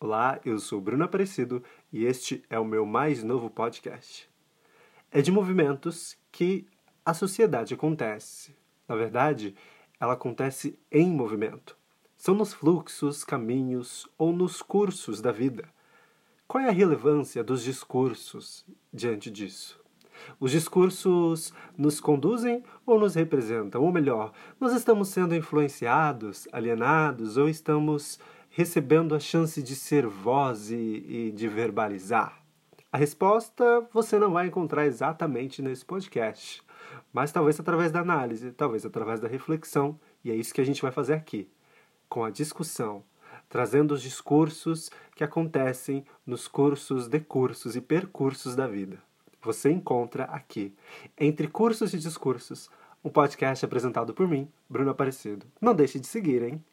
Olá, eu sou Bruno Aparecido e este é o meu mais novo podcast. É de movimentos que a sociedade acontece. Na verdade, ela acontece em movimento. São nos fluxos, caminhos ou nos cursos da vida. Qual é a relevância dos discursos diante disso? Os discursos nos conduzem ou nos representam? Ou melhor, nós estamos sendo influenciados, alienados ou estamos recebendo a chance de ser voz e, e de verbalizar? A resposta você não vai encontrar exatamente nesse podcast, mas talvez através da análise, talvez através da reflexão, e é isso que a gente vai fazer aqui, com a discussão, trazendo os discursos que acontecem nos cursos, decursos e percursos da vida. Você encontra aqui, entre cursos e discursos, um podcast apresentado por mim, Bruno Aparecido. Não deixe de seguir, hein?